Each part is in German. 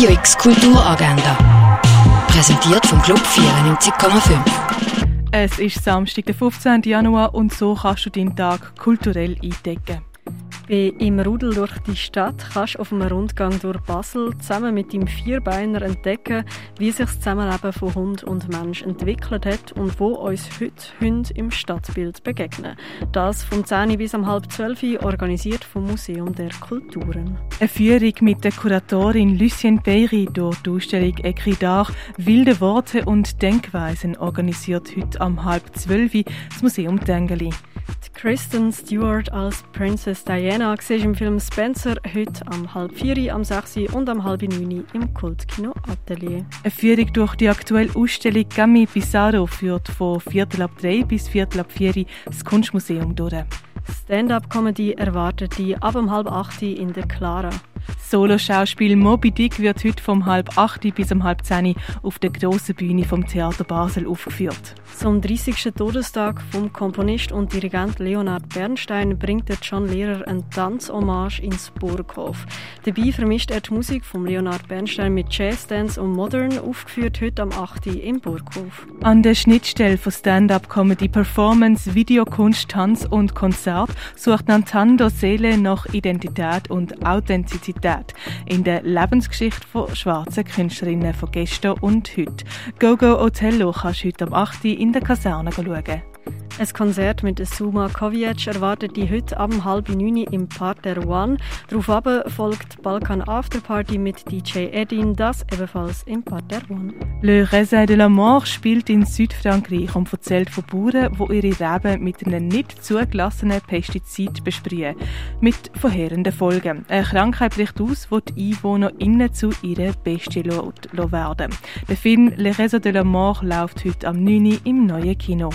Radio X Kulturagenda. Präsentiert vom Club 94,5. Es ist Samstag, der 15. Januar und so kannst du deinen Tag kulturell eindecken. Bei Im Rudel durch die Stadt kannst du auf einem Rundgang durch Basel zusammen mit dem Vierbeiner entdecken, wie sich das Zusammenleben von Hund und Mensch entwickelt hat und wo uns heute Hunde im Stadtbild begegnen. Das vom 10 bis um halb 12 organisiert vom Museum der Kulturen. Eine Führung mit der Kuratorin Lucien Peyri durch die Ausstellung Ekridar Wilde Worte und Denkweisen organisiert heute um halb 12 das Museum Tengeli. Kristen Stewart als Princess Diana siehst im Film Spencer heute am halb vier, am 6 und am halb neun im Kultkino Atelier. Eine Führung durch die aktuelle Ausstellung Gami Pissarro führt von Viertel ab drei bis Viertel ab vier das Kunstmuseum durch. Stand-up-Comedy erwartet die ab um halb acht in der Clara. Solo-Schauspiel Moby Dick wird heute vom halb acht bis um halb zehn auf der grossen Bühne vom Theater Basel aufgeführt. Zum 30. Todestag vom Komponist und Dirigent Leonard Bernstein bringt der John Lehrer ein Tanzhommage ins Burghof. Dabei vermischt er die Musik von Leonard Bernstein mit Jazz, Dance und Modern, aufgeführt heute am 8. im Burghof. An der Schnittstelle von Stand-up Comedy, Performance, Videokunst, Tanz und Konzert sucht Nantando Seele nach Identität und Authentizität in der Lebensgeschichte von schwarzen Künstlerinnen von gestern und heute. Gogo Otello kannst du heute am 8. in der Kaserne schauen. Ein Konzert mit Suma Kovic erwartet die heute ab halb neun im Parterre One. Darauf folgt Balkan Afterparty mit DJ Edin, das ebenfalls im Parterre One. Le Raisin de la Mort spielt in Südfrankreich und erzählt von Bauern, die ihre Reben mit einem nicht zugelassenen Pestizid besprühen. Mit verheerenden Folgen. Eine Krankheit bricht aus, die die Einwohner innen zu ihren Bestien werden. Der Film Le Raisin de la Mort läuft heute am 9. im neuen Kino.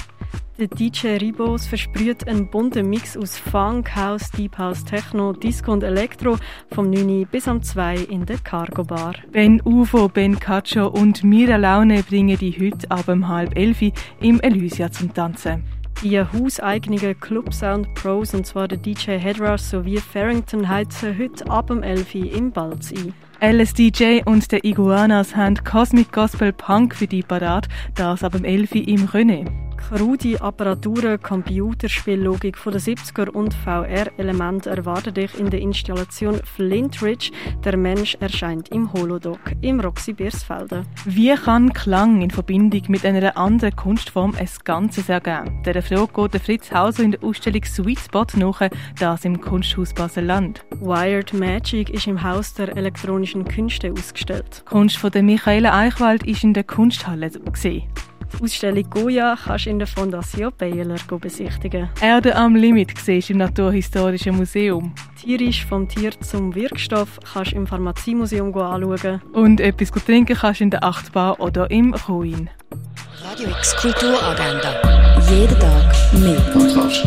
Der DJ Ribos versprüht einen bunten Mix aus Funk, House, Deep House, Techno, Disco und Elektro vom 9 bis am 2 in der Cargo Bar. Ben Ufo, Ben Cacho und Mira Laune bringen die heute ab um halb elf im Elysia zum Tanzen. Die hauseigenen Club Sound Pros, und zwar der DJ Headrush sowie Farrington, heizen heute ab um 11 Uhr im Balz ein. LSDJ und der Iguanas haben Cosmic Gospel Punk für die parat, das ab um 11 Uhr im René krude Apparaturen, Computerspiellogik von den 70er und VR-Elemente erwarten dich in der Installation Flintridge. Der Mensch erscheint im Holodoc im Roxy Biersfelden. Wie kann Klang in Verbindung mit einer anderen Kunstform ein Ganzes ergeben? Der Frage geht der Fritz Hauser in der Ausstellung Sweet Spot nach, das im Kunsthaus Basel-Land. Wired Magic ist im Haus der elektronischen Künste ausgestellt. Die Kunst von der Michaela Eichwald ist in der Kunsthalle gesehen. Die Ausstellung Goya kannst du in der Fondation Baylor besichtigen. Erde am Limit siehst im Naturhistorischen Museum. Tierisch vom Tier zum Wirkstoff kannst du im Pharmaziemuseum anschauen. Und etwas trinken kannst du in der Achtbar oder im Ruin. Radio X Kulturagenda. Jeden Tag mehr. Podcast.